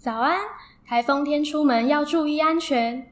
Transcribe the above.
早安台风天出门要注意安全。